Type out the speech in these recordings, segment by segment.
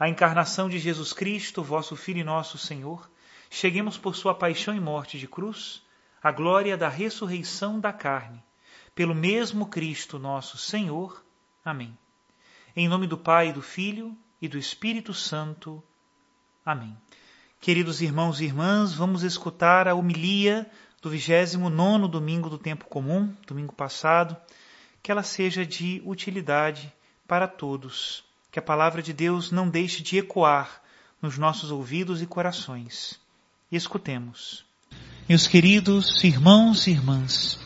a encarnação de Jesus Cristo, vosso Filho e nosso Senhor, cheguemos por sua paixão e morte de cruz, à glória da ressurreição da carne, pelo mesmo Cristo nosso Senhor. Amém. Em nome do Pai, do Filho e do Espírito Santo. Amém. Queridos irmãos e irmãs, vamos escutar a homilia do 29 domingo do tempo comum, domingo passado, que ela seja de utilidade para todos que a palavra de Deus não deixe de ecoar nos nossos ouvidos e corações. E escutemos. Meus queridos irmãos e irmãs,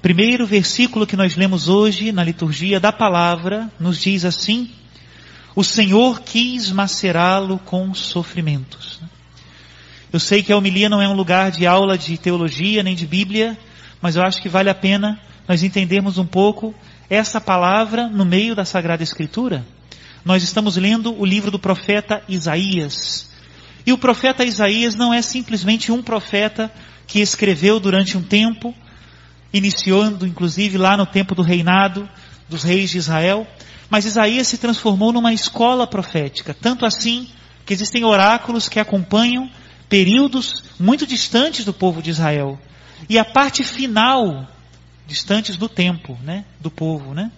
primeiro versículo que nós lemos hoje na liturgia da palavra nos diz assim: O Senhor quis macerá-lo com sofrimentos. Eu sei que a homilia não é um lugar de aula de teologia nem de Bíblia, mas eu acho que vale a pena nós entendermos um pouco essa palavra no meio da Sagrada Escritura. Nós estamos lendo o livro do profeta Isaías. E o profeta Isaías não é simplesmente um profeta que escreveu durante um tempo, iniciando inclusive lá no tempo do reinado dos reis de Israel, mas Isaías se transformou numa escola profética, tanto assim que existem oráculos que acompanham períodos muito distantes do povo de Israel. E a parte final distantes do tempo, né, do povo, né?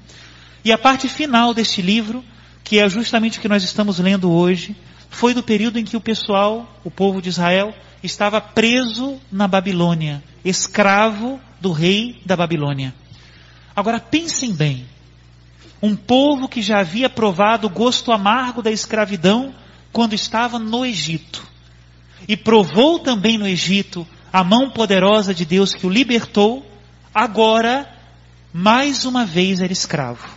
E a parte final deste livro, que é justamente o que nós estamos lendo hoje, foi do período em que o pessoal, o povo de Israel, estava preso na Babilônia, escravo do rei da Babilônia. Agora pensem bem, um povo que já havia provado o gosto amargo da escravidão quando estava no Egito, e provou também no Egito a mão poderosa de Deus que o libertou, agora, mais uma vez, era escravo.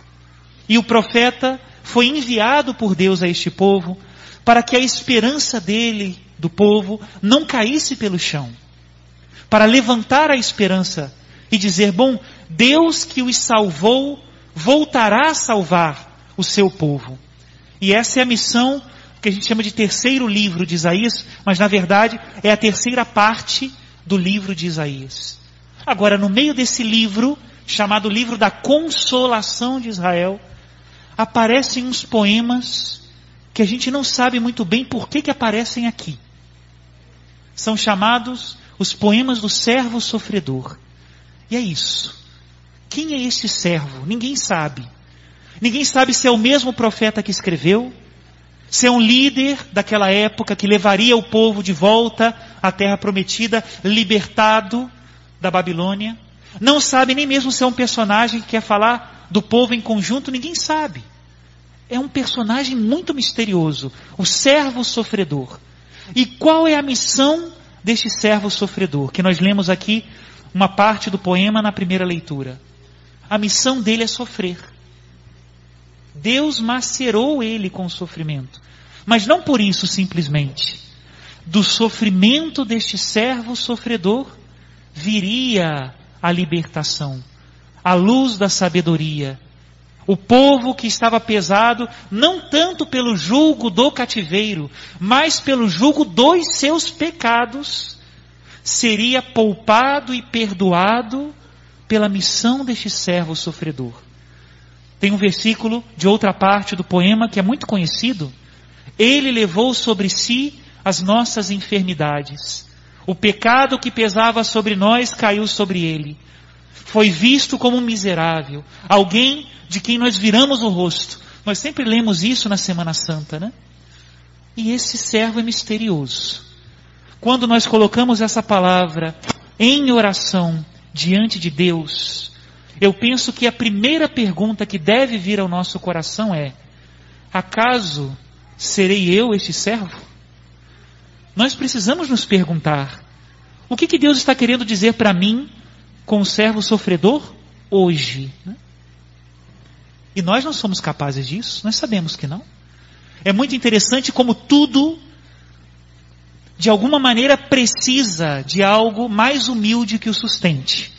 E o profeta foi enviado por Deus a este povo para que a esperança dele, do povo, não caísse pelo chão. Para levantar a esperança e dizer: bom, Deus que os salvou, voltará a salvar o seu povo. E essa é a missão que a gente chama de terceiro livro de Isaías, mas na verdade é a terceira parte do livro de Isaías. Agora, no meio desse livro, chamado Livro da Consolação de Israel, aparecem uns poemas que a gente não sabe muito bem por que, que aparecem aqui. São chamados os poemas do servo sofredor. E é isso. Quem é este servo? Ninguém sabe. Ninguém sabe se é o mesmo profeta que escreveu, se é um líder daquela época que levaria o povo de volta à terra prometida, libertado da Babilônia. Não sabe nem mesmo se é um personagem que quer falar do povo em conjunto, ninguém sabe. É um personagem muito misterioso, o servo sofredor. E qual é a missão deste servo sofredor? Que nós lemos aqui uma parte do poema na primeira leitura. A missão dele é sofrer. Deus macerou ele com o sofrimento. Mas não por isso simplesmente. Do sofrimento deste servo sofredor, viria a libertação, a luz da sabedoria, O povo que estava pesado não tanto pelo julgo do cativeiro, mas pelo julgo dos seus pecados, seria poupado e perdoado pela missão deste servo sofredor. Tem um versículo de outra parte do poema que é muito conhecido. Ele levou sobre si as nossas enfermidades. O pecado que pesava sobre nós caiu sobre ele. Foi visto como um miserável, alguém de quem nós viramos o rosto. Nós sempre lemos isso na Semana Santa, né? E esse servo é misterioso. Quando nós colocamos essa palavra em oração diante de Deus, eu penso que a primeira pergunta que deve vir ao nosso coração é: acaso serei eu este servo? Nós precisamos nos perguntar: o que, que Deus está querendo dizer para mim com o servo sofredor hoje? E nós não somos capazes disso, nós sabemos que não. É muito interessante como tudo, de alguma maneira, precisa de algo mais humilde que o sustente.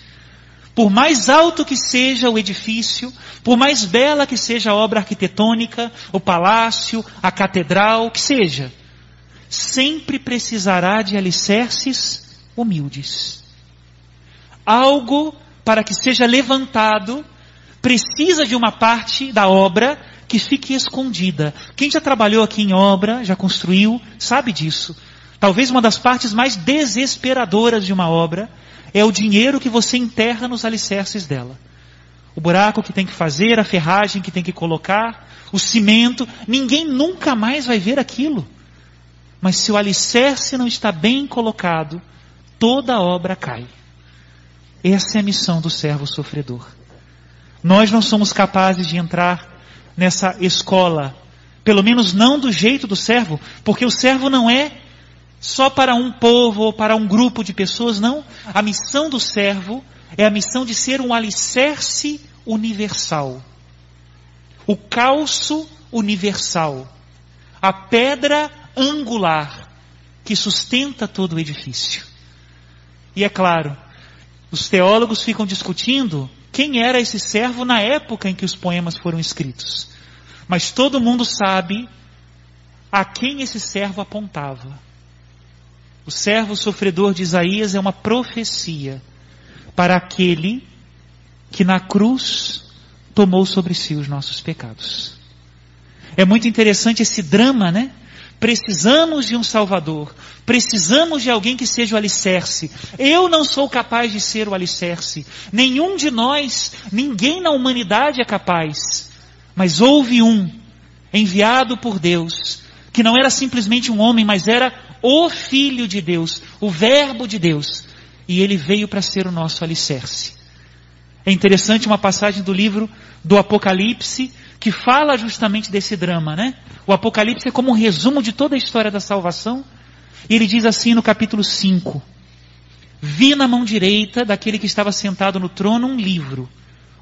Por mais alto que seja o edifício, por mais bela que seja a obra arquitetônica, o palácio, a catedral, que seja, sempre precisará de alicerces humildes. Algo para que seja levantado precisa de uma parte da obra que fique escondida. Quem já trabalhou aqui em obra, já construiu, sabe disso. Talvez uma das partes mais desesperadoras de uma obra é o dinheiro que você enterra nos alicerces dela. O buraco que tem que fazer, a ferragem que tem que colocar, o cimento, ninguém nunca mais vai ver aquilo. Mas se o alicerce não está bem colocado, toda a obra cai. Essa é a missão do servo sofredor. Nós não somos capazes de entrar nessa escola, pelo menos não do jeito do servo, porque o servo não é só para um povo ou para um grupo de pessoas, não. A missão do servo é a missão de ser um alicerce universal. O calço universal. A pedra angular que sustenta todo o edifício. E é claro, os teólogos ficam discutindo quem era esse servo na época em que os poemas foram escritos. Mas todo mundo sabe a quem esse servo apontava. O servo sofredor de Isaías é uma profecia para aquele que na cruz tomou sobre si os nossos pecados. É muito interessante esse drama, né? Precisamos de um Salvador. Precisamos de alguém que seja o alicerce. Eu não sou capaz de ser o alicerce. Nenhum de nós, ninguém na humanidade é capaz. Mas houve um, enviado por Deus, que não era simplesmente um homem, mas era o Filho de Deus, o Verbo de Deus. E ele veio para ser o nosso alicerce. É interessante uma passagem do livro do Apocalipse, que fala justamente desse drama, né? O Apocalipse é como um resumo de toda a história da salvação. E ele diz assim no capítulo 5: Vi na mão direita daquele que estava sentado no trono um livro,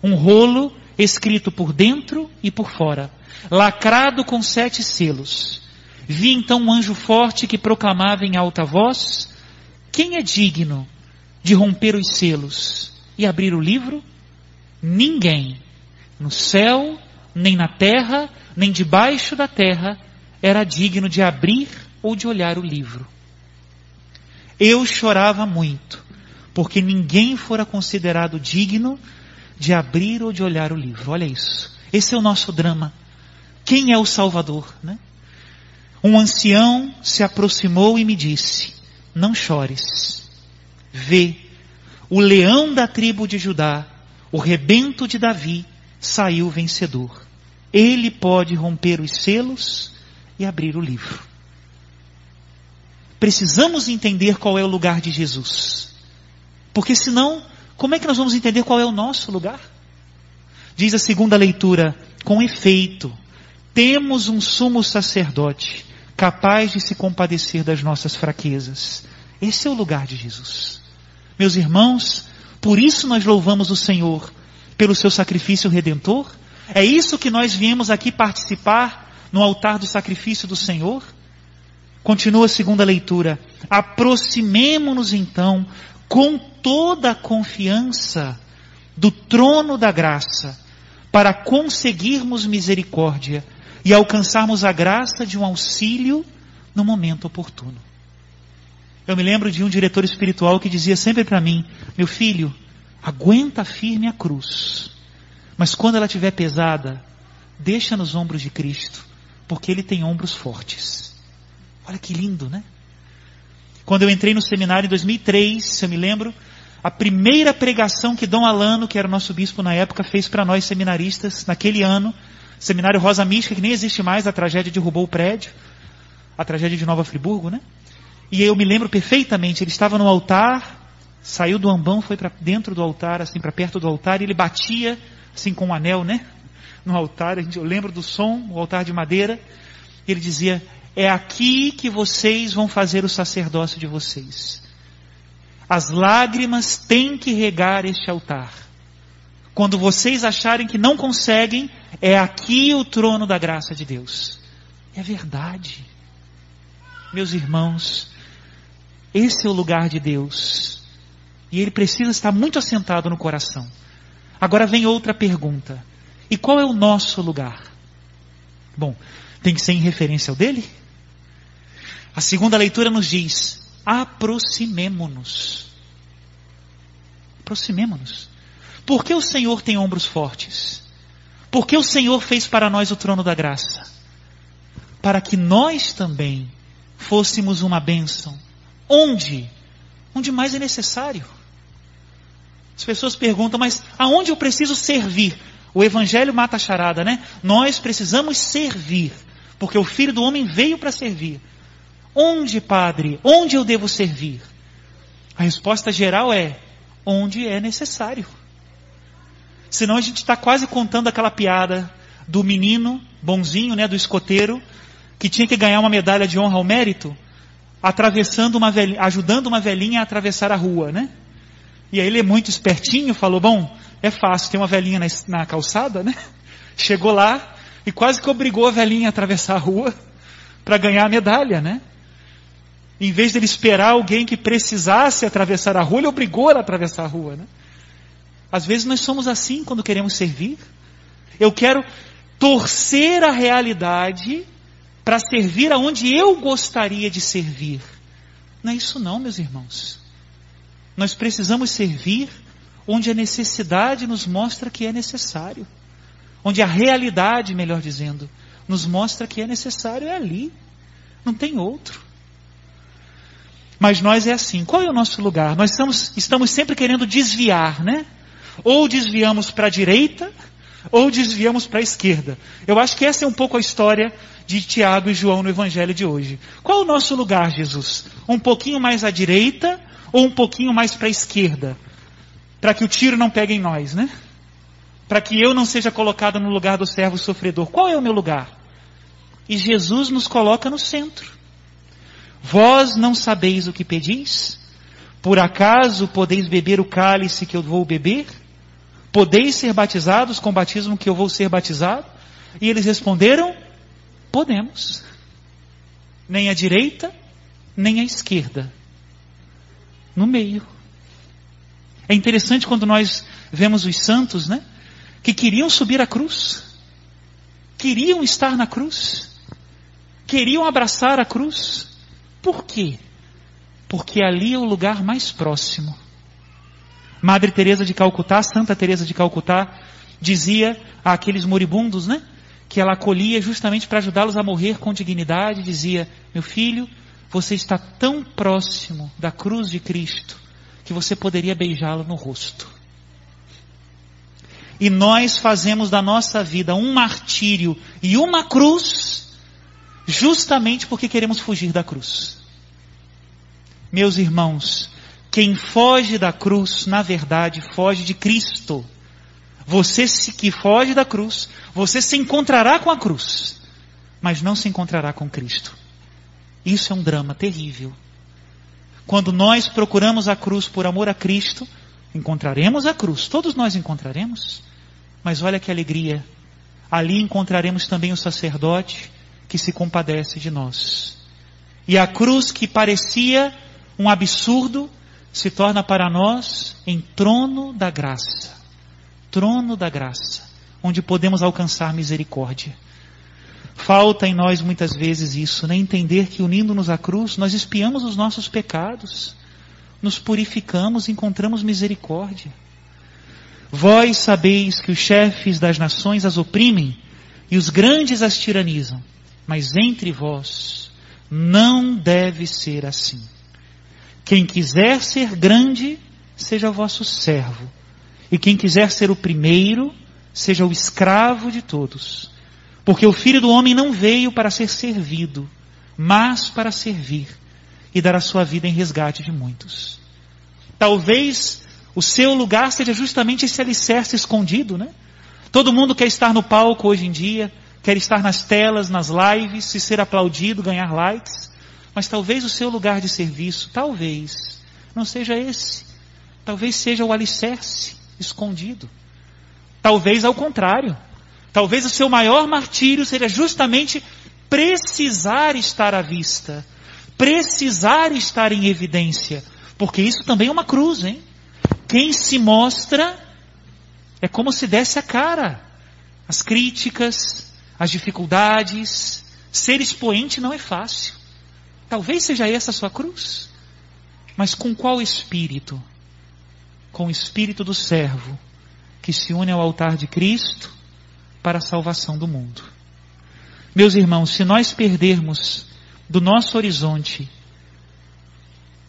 um rolo escrito por dentro e por fora, lacrado com sete selos. Vi então um anjo forte que proclamava em alta voz: Quem é digno de romper os selos e abrir o livro? Ninguém. No céu, nem na terra, nem debaixo da terra, era digno de abrir ou de olhar o livro. Eu chorava muito, porque ninguém fora considerado digno de abrir ou de olhar o livro. Olha isso. Esse é o nosso drama. Quem é o Salvador, né? Um ancião se aproximou e me disse: Não chores. Vê, o leão da tribo de Judá, o rebento de Davi, saiu vencedor. Ele pode romper os selos e abrir o livro. Precisamos entender qual é o lugar de Jesus. Porque senão, como é que nós vamos entender qual é o nosso lugar? Diz a segunda leitura, com efeito, temos um sumo sacerdote capaz de se compadecer das nossas fraquezas. Esse é o lugar de Jesus. Meus irmãos, por isso nós louvamos o Senhor, pelo seu sacrifício redentor? É isso que nós viemos aqui participar no altar do sacrifício do Senhor? Continua a segunda leitura. Aproximemo-nos então com toda a confiança do trono da graça, para conseguirmos misericórdia e alcançarmos a graça de um auxílio no momento oportuno. Eu me lembro de um diretor espiritual que dizia sempre para mim: Meu filho, aguenta firme a cruz, mas quando ela estiver pesada, deixa nos ombros de Cristo, porque Ele tem ombros fortes. Olha que lindo, né? Quando eu entrei no seminário em 2003, se eu me lembro, a primeira pregação que Dom Alano, que era nosso bispo na época, fez para nós seminaristas, naquele ano, seminário Rosa Mística, que nem existe mais, a tragédia derrubou o prédio, a tragédia de Nova Friburgo, né? E eu me lembro perfeitamente, ele estava no altar, saiu do ambão, foi para dentro do altar, assim, para perto do altar, e ele batia, assim, com um anel, né? No altar, eu lembro do som, o altar de madeira, ele dizia, é aqui que vocês vão fazer o sacerdócio de vocês. As lágrimas têm que regar este altar. Quando vocês acharem que não conseguem, é aqui o trono da graça de Deus. É verdade. Meus irmãos, esse é o lugar de Deus. E ele precisa estar muito assentado no coração. Agora vem outra pergunta. E qual é o nosso lugar? Bom, tem que ser em referência ao dele? A segunda leitura nos diz: aproximemo-nos. Aproximemo-nos. Por que o Senhor tem ombros fortes? Por que o Senhor fez para nós o trono da graça? Para que nós também fôssemos uma bênção. Onde? Onde mais é necessário. As pessoas perguntam, mas aonde eu preciso servir? O Evangelho mata a charada, né? Nós precisamos servir, porque o Filho do Homem veio para servir. Onde, Padre? Onde eu devo servir? A resposta geral é: onde é necessário. Senão a gente está quase contando aquela piada do menino bonzinho, né, do escoteiro, que tinha que ganhar uma medalha de honra ao mérito, atravessando uma velhinha, ajudando uma velhinha a atravessar a rua, né? E aí ele é muito espertinho, falou, bom, é fácil, tem uma velhinha na, na calçada, né? Chegou lá e quase que obrigou a velhinha a atravessar a rua para ganhar a medalha, né? Em vez de ele esperar alguém que precisasse atravessar a rua, ele obrigou ela a atravessar a rua. Né? Às vezes nós somos assim quando queremos servir. Eu quero torcer a realidade para servir aonde eu gostaria de servir. Não é isso não, meus irmãos. Nós precisamos servir onde a necessidade nos mostra que é necessário. Onde a realidade, melhor dizendo, nos mostra que é necessário é ali. Não tem outro. Mas nós é assim. Qual é o nosso lugar? Nós estamos, estamos sempre querendo desviar, né? Ou desviamos para a direita, ou desviamos para a esquerda. Eu acho que essa é um pouco a história de Tiago e João no Evangelho de hoje. Qual o nosso lugar, Jesus? Um pouquinho mais à direita ou um pouquinho mais para a esquerda? Para que o tiro não pegue em nós, né? Para que eu não seja colocado no lugar do servo sofredor. Qual é o meu lugar? E Jesus nos coloca no centro. Vós não sabeis o que pedis? Por acaso podeis beber o cálice que eu vou beber? Podeis ser batizados com o batismo que eu vou ser batizado? E eles responderam: Podemos. Nem à direita, nem à esquerda. No meio. É interessante quando nós vemos os santos, né? Que queriam subir a cruz. Queriam estar na cruz. Queriam abraçar a cruz. Por quê? Porque ali é o lugar mais próximo. Madre Teresa de Calcutá, Santa Teresa de Calcutá, dizia àqueles moribundos, né, que ela acolhia justamente para ajudá-los a morrer com dignidade, dizia: "Meu filho, você está tão próximo da cruz de Cristo que você poderia beijá-lo no rosto." E nós fazemos da nossa vida um martírio e uma cruz justamente porque queremos fugir da cruz. Meus irmãos, quem foge da cruz, na verdade, foge de Cristo. Você se, que foge da cruz, você se encontrará com a cruz, mas não se encontrará com Cristo. Isso é um drama terrível. Quando nós procuramos a cruz por amor a Cristo, encontraremos a cruz, todos nós encontraremos. Mas olha que alegria, ali encontraremos também o sacerdote, que se compadece de nós. E a cruz que parecia um absurdo se torna para nós em trono da graça. Trono da graça. onde podemos alcançar misericórdia. Falta em nós muitas vezes isso, né? Entender que unindo-nos à cruz, nós espiamos os nossos pecados, nos purificamos encontramos misericórdia. Vós sabeis que os chefes das nações as oprimem e os grandes as tiranizam, mas entre vós não deve ser assim. Quem quiser ser grande, seja vosso servo, e quem quiser ser o primeiro, seja o escravo de todos. Porque o filho do homem não veio para ser servido, mas para servir e dar a sua vida em resgate de muitos. Talvez o seu lugar seja justamente esse alicerce escondido, né? Todo mundo quer estar no palco hoje em dia, quer estar nas telas, nas lives, se ser aplaudido, ganhar likes. Mas talvez o seu lugar de serviço, talvez, não seja esse. Talvez seja o alicerce escondido. Talvez ao contrário. Talvez o seu maior martírio seja justamente precisar estar à vista, precisar estar em evidência, porque isso também é uma cruz, hein? Quem se mostra é como se desse a cara. As críticas, as dificuldades, ser expoente não é fácil. Talvez seja essa a sua cruz. Mas com qual espírito? Com o espírito do servo, que se une ao altar de Cristo para a salvação do mundo. Meus irmãos, se nós perdermos do nosso horizonte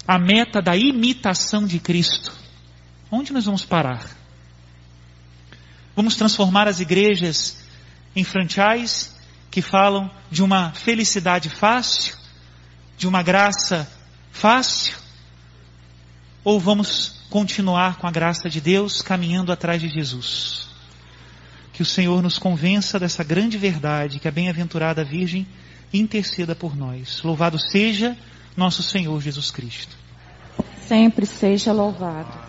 a meta da imitação de Cristo, Onde nós vamos parar? Vamos transformar as igrejas em franchise que falam de uma felicidade fácil, de uma graça fácil? Ou vamos continuar com a graça de Deus caminhando atrás de Jesus? Que o Senhor nos convença dessa grande verdade, que a bem-aventurada Virgem interceda por nós. Louvado seja nosso Senhor Jesus Cristo. Sempre seja louvado.